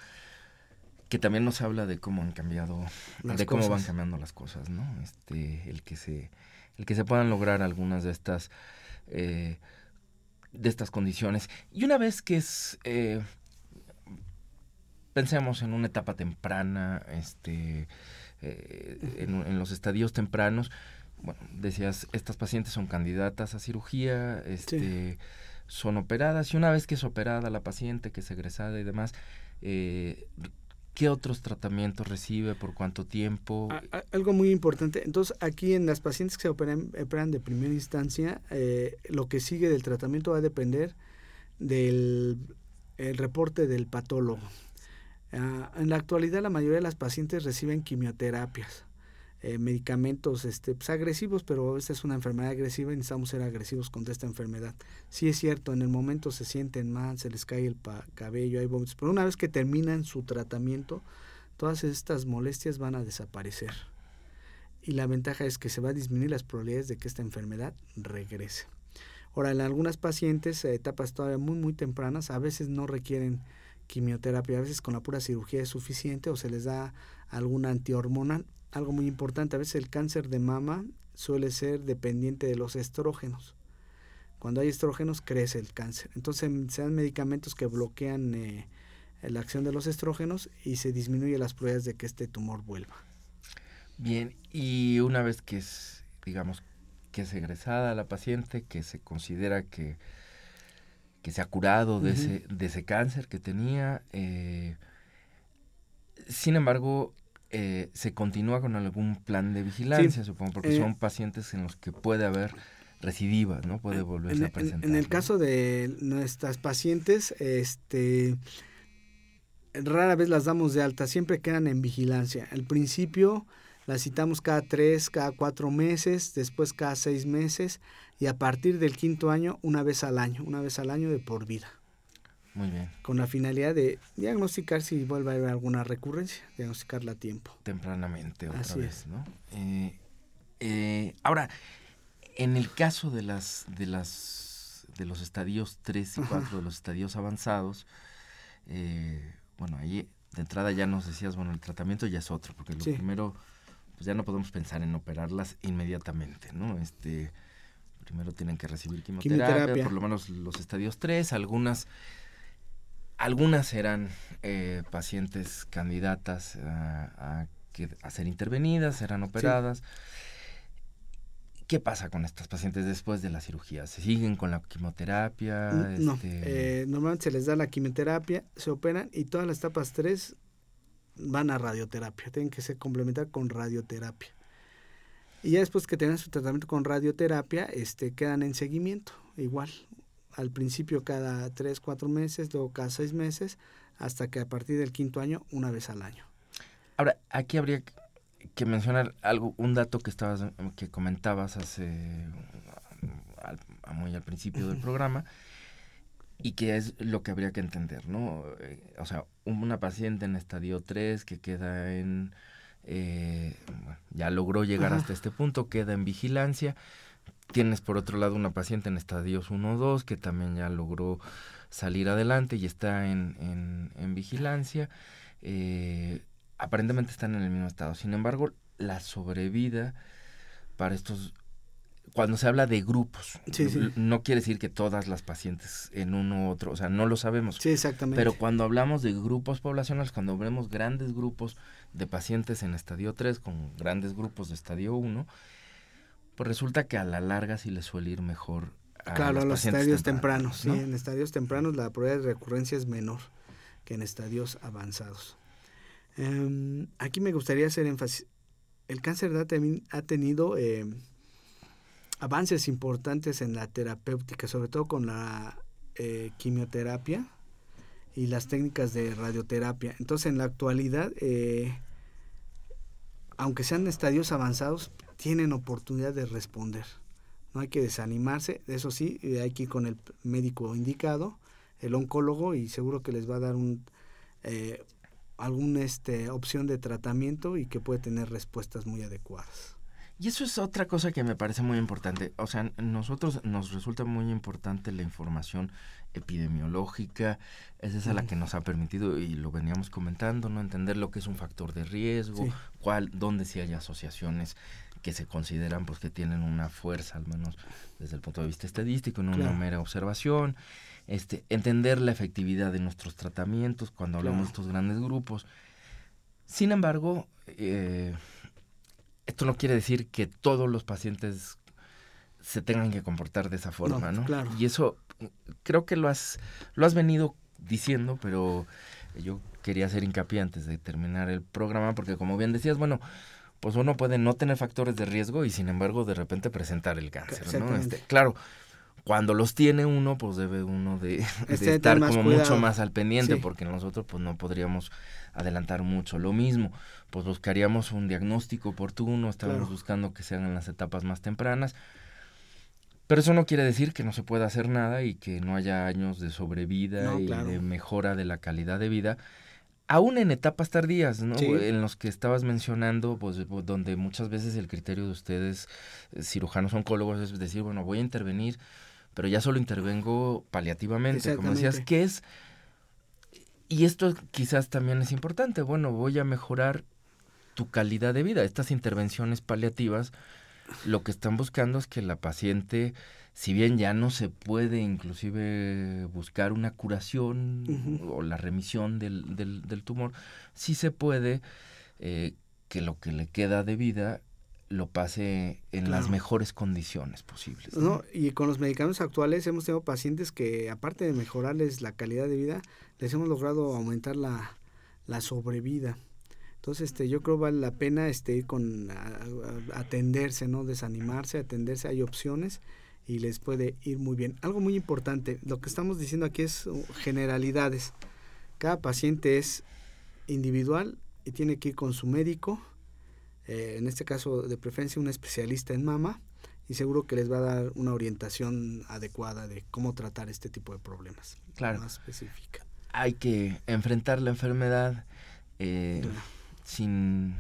que también nos habla de cómo han cambiado, de cómo van cambiando las cosas, ¿no? Este, el que se, el que se puedan lograr algunas de estas, eh, de estas condiciones. Y una vez que es, eh, pensemos en una etapa temprana, este, eh, en, los estadios tempranos, bueno, decías, estas pacientes son candidatas a cirugía, este, son operadas y una vez que es operada la paciente, que es egresada y demás, ¿Qué otros tratamientos recibe? ¿Por cuánto tiempo? algo muy importante. Entonces, aquí en las pacientes que se operan, de primera instancia, eh, lo que sigue del tratamiento va a depender del el reporte del patólogo. Ah, en la actualidad la mayoría de las pacientes reciben quimioterapias, eh, medicamentos este, pues, agresivos, pero esta es una enfermedad agresiva y necesitamos ser agresivos contra esta enfermedad. Sí es cierto, en el momento se sienten mal, se les cae el cabello, hay vómitos, pero una vez que terminan su tratamiento, todas estas molestias van a desaparecer. Y la ventaja es que se va a disminuir las probabilidades de que esta enfermedad regrese. Ahora, en algunas pacientes, etapas todavía muy, muy tempranas, a veces no requieren quimioterapia. A veces con la pura cirugía es suficiente o se les da alguna antihormonal. Algo muy importante, a veces el cáncer de mama suele ser dependiente de los estrógenos. Cuando hay estrógenos crece el cáncer. Entonces se dan medicamentos que bloquean eh, la acción de los estrógenos y se disminuye las probabilidades de que este tumor vuelva. Bien, y una vez que es, digamos, que es egresada la paciente, que se considera que que se ha curado de, ese, de ese cáncer que tenía. Eh, sin embargo, eh, se continúa con algún plan de vigilancia, supongo, porque eh, son pacientes en los que puede haber recidivas, ¿no? Puede volverse a presentar. En, el caso de nuestras pacientes, este rara vez las damos de alta, siempre quedan en vigilancia. Al principio la citamos cada tres, cada cuatro meses, después cada seis meses y a partir del quinto año una vez al año, una vez al año de por vida. Muy bien. Con la finalidad de diagnosticar si vuelve a haber alguna recurrencia, diagnosticarla a tiempo. Tempranamente otra vez, ¿no? Eh, eh, ahora, en el caso de las de las de los estadios 3 y 4, de los estadios avanzados, eh, bueno, ahí de entrada ya nos decías, bueno, el tratamiento ya es otro, porque lo primero pues ya no podemos pensar en operarlas inmediatamente, ¿no? Este, primero tienen que recibir quimioterapia, por lo menos los estadios 3, algunas algunas eran eh, pacientes candidatas a, a, ser intervenidas, eran operadas. ¿Qué pasa con estas pacientes después de la cirugía? ¿Se siguen con la quimioterapia? No, este... eh, normalmente se les da la quimioterapia, se operan y todas las etapas 3 van a radioterapia, tienen que ser complementar con radioterapia. Y ya después que tengan su tratamiento con radioterapia, este, quedan en seguimiento, igual. Al principio cada 3, 4 meses, luego cada 6 meses, hasta que a partir del quinto año, una vez al año. Ahora, aquí habría que mencionar algo, un dato que estabas, que comentabas hace muy al principio del programa, y que es lo que habría que entender, ¿no? Eh, o sea, una paciente en estadio 3 que queda en... Eh, ya logró llegar hasta este punto, queda en vigilancia. Tienes por otro lado una paciente en estadios 1 o 2 que también ya logró salir adelante y está en, en, vigilancia. Eh, aparentemente están en el mismo estado. Sin embargo, la sobrevida para estos cuando se habla de grupos, no quiere decir que todas las pacientes en uno u otro, o sea, no lo sabemos. Sí, exactamente. Pero cuando hablamos de grupos poblacionales, cuando vemos grandes grupos de pacientes en estadio 3 con grandes grupos de estadio 1, pues resulta que a la larga sí les suele ir mejor a Claro, a los estadios tempranos, sí, en estadios tempranos la probabilidad de recurrencia es menor que en estadios avanzados. Em, aquí me gustaría hacer énfasis. El cáncer ha tenido... Eh, avances importantes en la terapéutica, sobre todo con la eh, quimioterapia y las técnicas de radioterapia. Entonces, en la actualidad, eh, aunque sean estadios avanzados, tienen oportunidad de responder. No hay que desanimarse, eso sí, hay que ir con el médico indicado, el oncólogo, y seguro que les va a dar un, eh, alguna este, opción de tratamiento y que puede tener respuestas muy adecuadas. Y eso es otra cosa que me parece muy importante. O sea, nosotros nos resulta muy importante la información epidemiológica. Es esa la que nos ha permitido, y lo veníamos comentando, no entender lo que es un factor de riesgo, cuál, dónde sí hay asociaciones que se consideran pues que tienen una fuerza, al menos desde el punto de vista estadístico, no una mera observación. Este, entender la efectividad de nuestros tratamientos cuando hablamos de estos grandes grupos. Sin embargo, eh, esto no quiere decir que todos los pacientes se tengan que comportar de esa forma, ¿no? Claro. Y eso creo que lo has, lo has venido diciendo, pero yo quería hacer hincapié antes de terminar el programa, porque como bien decías, bueno, pues uno puede no tener factores de riesgo y sin embargo de repente presentar el cáncer, ¿no? Este, claro, cuando los tiene uno, pues debe uno de, este, estar como mucho más al pendiente, porque nosotros pues no podríamos adelantar mucho. Lo mismo, pues buscaríamos un diagnóstico oportuno, estábamos buscando que sean en las etapas más tempranas. Pero eso no quiere decir que no se pueda hacer nada y que no haya años de sobrevida y de mejora de la calidad de vida, aún en etapas tardías, ¿no? En los que estabas mencionando, pues donde muchas veces el criterio de ustedes, eh, cirujanos oncólogos, es decir, bueno, voy a intervenir pero ya solo intervengo paliativamente, como decías, ¿qué es? Y esto quizás también es importante, bueno, voy a mejorar tu calidad de vida. Estas intervenciones paliativas lo que están buscando es que la paciente, si bien ya no se puede inclusive buscar una curación o la remisión del, del, tumor, sí se puede eh, que lo que le queda de vida lo pase en las mejores condiciones posibles. ¿no? Y con los medicamentos actuales hemos tenido pacientes que, aparte de mejorarles la calidad de vida, les hemos logrado aumentar la, la sobrevida. Entonces, este, yo creo vale la pena este, ir con atenderse, no desanimarse, atenderse, hay opciones y les puede ir muy bien. Algo muy importante, lo que estamos diciendo aquí es uh, generalidades. Cada paciente es individual y tiene que ir con su médico eh, en este caso de preferencia un especialista en mama, y seguro que les va a dar una orientación adecuada de cómo tratar este tipo de problemas. Claro. Más específica. Hay que enfrentar la enfermedad eh, sin,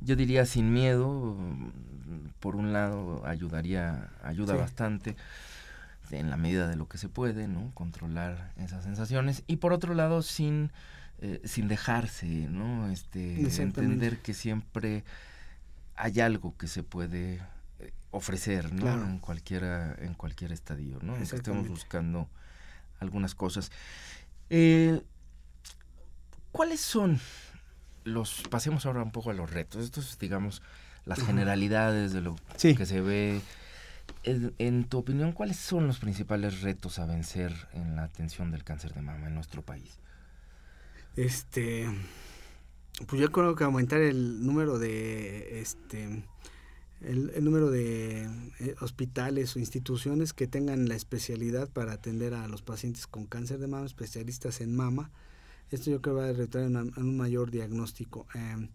yo diría sin miedo. Por un lado ayudaría, ayuda bastante en la medida de lo que se puede, ¿no? Controlar esas sensaciones. Y por otro lado, sin, eh, sin dejarse, ¿no? Este, entender que siempre hay algo que se puede eh, ofrecer ¿no? en cualquiera en cualquier estadio no que estemos buscando algunas cosas eh, cuáles son los pasemos ahora un poco a los retos. Estos digamos las generalidades de lo que se ve. En, en, tu opinión cuáles son los principales retos a vencer en la atención del cáncer de mama en nuestro país este pues yo creo que aumentar el número de este el, número de eh, hospitales o instituciones que tengan la especialidad para atender a los pacientes con cáncer de mama, especialistas en mama. Esto yo creo que va a retraer en, un mayor diagnóstico. Em,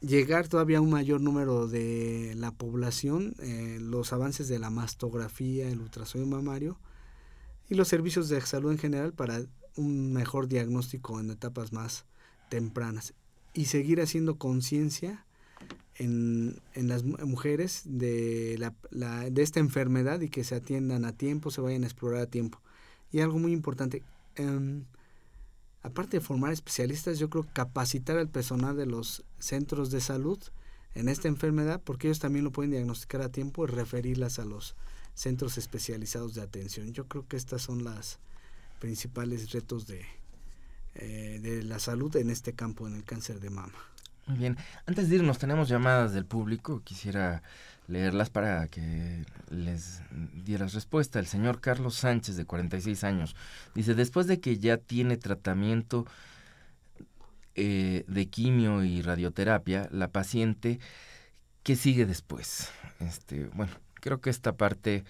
llegar todavía a un mayor número de la población, eh, los avances de la mastografía, el ultrasonido mamario y los servicios de salud en general para un mejor diagnóstico en etapas más tempranas y seguir haciendo conciencia en, en, las mujeres de, la, de esta enfermedad y que se atiendan a tiempo, se vayan a explorar a tiempo. Y algo muy importante, em, aparte de formar especialistas, yo creo capacitar al personal de los centros de salud en esta enfermedad, porque ellos también lo pueden diagnosticar a tiempo y referirlas a los centros especializados de atención. Yo creo que estas son las principales retos de, eh, de la salud en este campo, en el cáncer de mama. Muy bien. Antes de irnos, tenemos llamadas del público. Quisiera leerlas para que les dieras respuesta. El señor Carlos Sánchez, de 46 años, dice, después de que ya tiene tratamiento eh, de quimio y radioterapia, la paciente, ¿qué sigue después? Este, bueno, creo que esta parte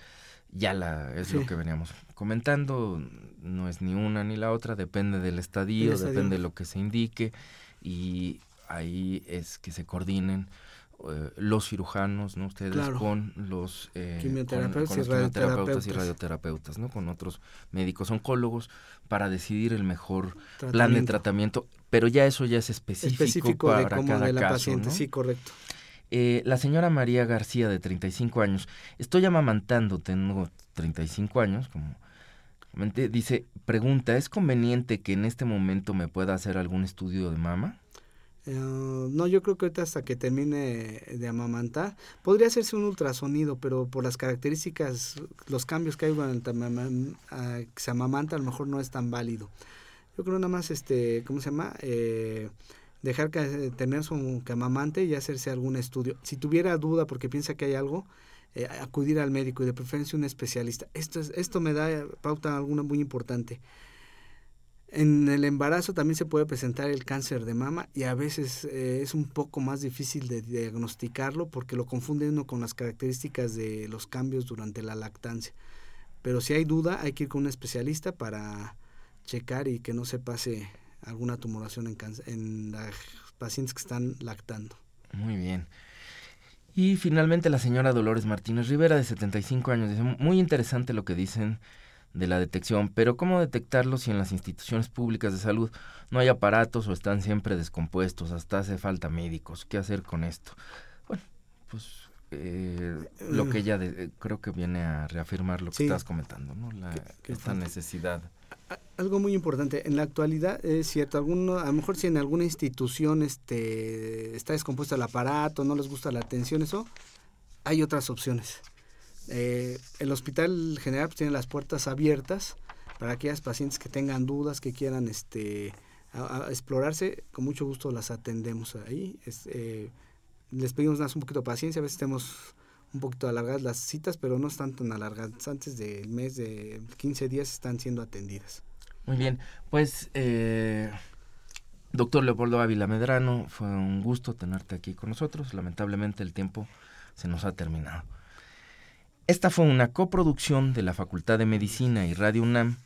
ya la es lo que veníamos comentando, no es ni una ni la otra, depende del estadio, depende de lo que se indique y ahí es que se coordinen eh, los cirujanos, ¿no? Ustedes con los, eh, quimioterapeutas, y, radioterapeutas, ¿no? Con otros médicos oncólogos para decidir el mejor plan de tratamiento, pero ya eso ya es específico, para cada de la caso, paciente, sí, correcto. Eh, la señora María García, de 35 años, estoy amamantando, tengo 35 años, como dice, pregunta, ¿es conveniente que en este momento me pueda hacer algún estudio de mama? Eh, no, yo creo que ahorita hasta que termine de amamantar, podría hacerse un ultrasonido, pero por las características, los cambios que hay durante que se amamanta, a lo mejor no es tan válido. Yo creo nada más, este, ¿cómo se llama? Eh, dejar que tener su amamante y hacerse algún estudio. Si tuviera duda porque piensa que hay algo, eh, acudir al médico y de preferencia un especialista. Esto, es, esto me da pauta alguna muy importante. En el embarazo también se puede presentar el cáncer de mama y a veces eh, es un poco más difícil de diagnosticarlo porque lo confunde uno con las características de los cambios durante la lactancia. Pero si hay duda hay que ir con un especialista para checar y que no se pase alguna tumoración en, en las pacientes que están lactando. Muy bien. Y finalmente la señora Dolores Martínez Rivera, de 75 años, dice, muy interesante lo que dicen de la detección, pero ¿cómo detectarlo si en las instituciones públicas de salud no hay aparatos o están siempre descompuestos, hasta hace falta médicos? ¿Qué hacer con esto? Bueno, pues eh, lo que ella creo que viene a reafirmar lo que estás comentando, ¿no? La, esta necesidad. Algo muy importante, en la actualidad es cierto, alguno, a lo mejor si en alguna institución este, está descompuesto el aparato, no les gusta la atención, eso, hay otras opciones eh, el Hospital General pues, tiene las puertas abiertas para aquellas pacientes que tengan dudas, que quieran este, explorarse, con mucho gusto las atendemos ahí. Eh, les pedimos más un poquito de paciencia, a veces tenemos un poquito alargadas las citas, pero no están tan alargadas. Antes del mes de 15 días están siendo atendidas. Muy bien, pues eh, doctor Leopoldo Ávila Medrano, fue un gusto tenerte aquí con nosotros. Lamentablemente el tiempo se nos ha terminado. Esta fue una coproducción de la Facultad de Medicina y Radio UNAM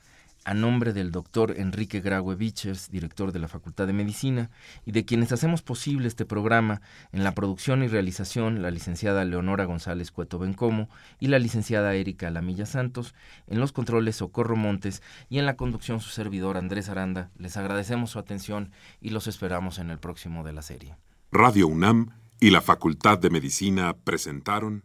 a nombre del doctor Enrique Graue Vichers, director de la Facultad de Medicina, y de quienes hacemos posible este programa en la producción y realización la licenciada Leonora González Cueto Bencomo y la licenciada Erika Lamilla Santos, en los controles Socorro Montes y en la conducción su servidor Andrés Aranda. Les agradecemos su atención y los esperamos en el próximo de la serie. Radio UNAM y la Facultad de Medicina presentaron